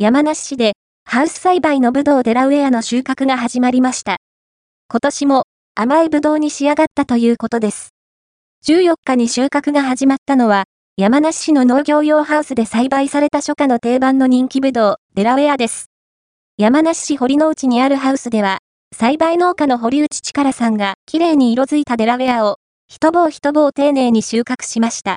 山梨市で、ハウス栽培のブドウデラウェアの収穫が始まりました。今年も、甘いブドウに仕上がったということです。14日に収穫が始まったのは、山梨市の農業用ハウスで栽培された初夏の定番の人気ブドウ、デラウェアです。山梨市堀之内にあるハウスでは、栽培農家の堀内力さんが綺麗に色づいたデラウェアを、一棒一棒丁寧に収穫しました。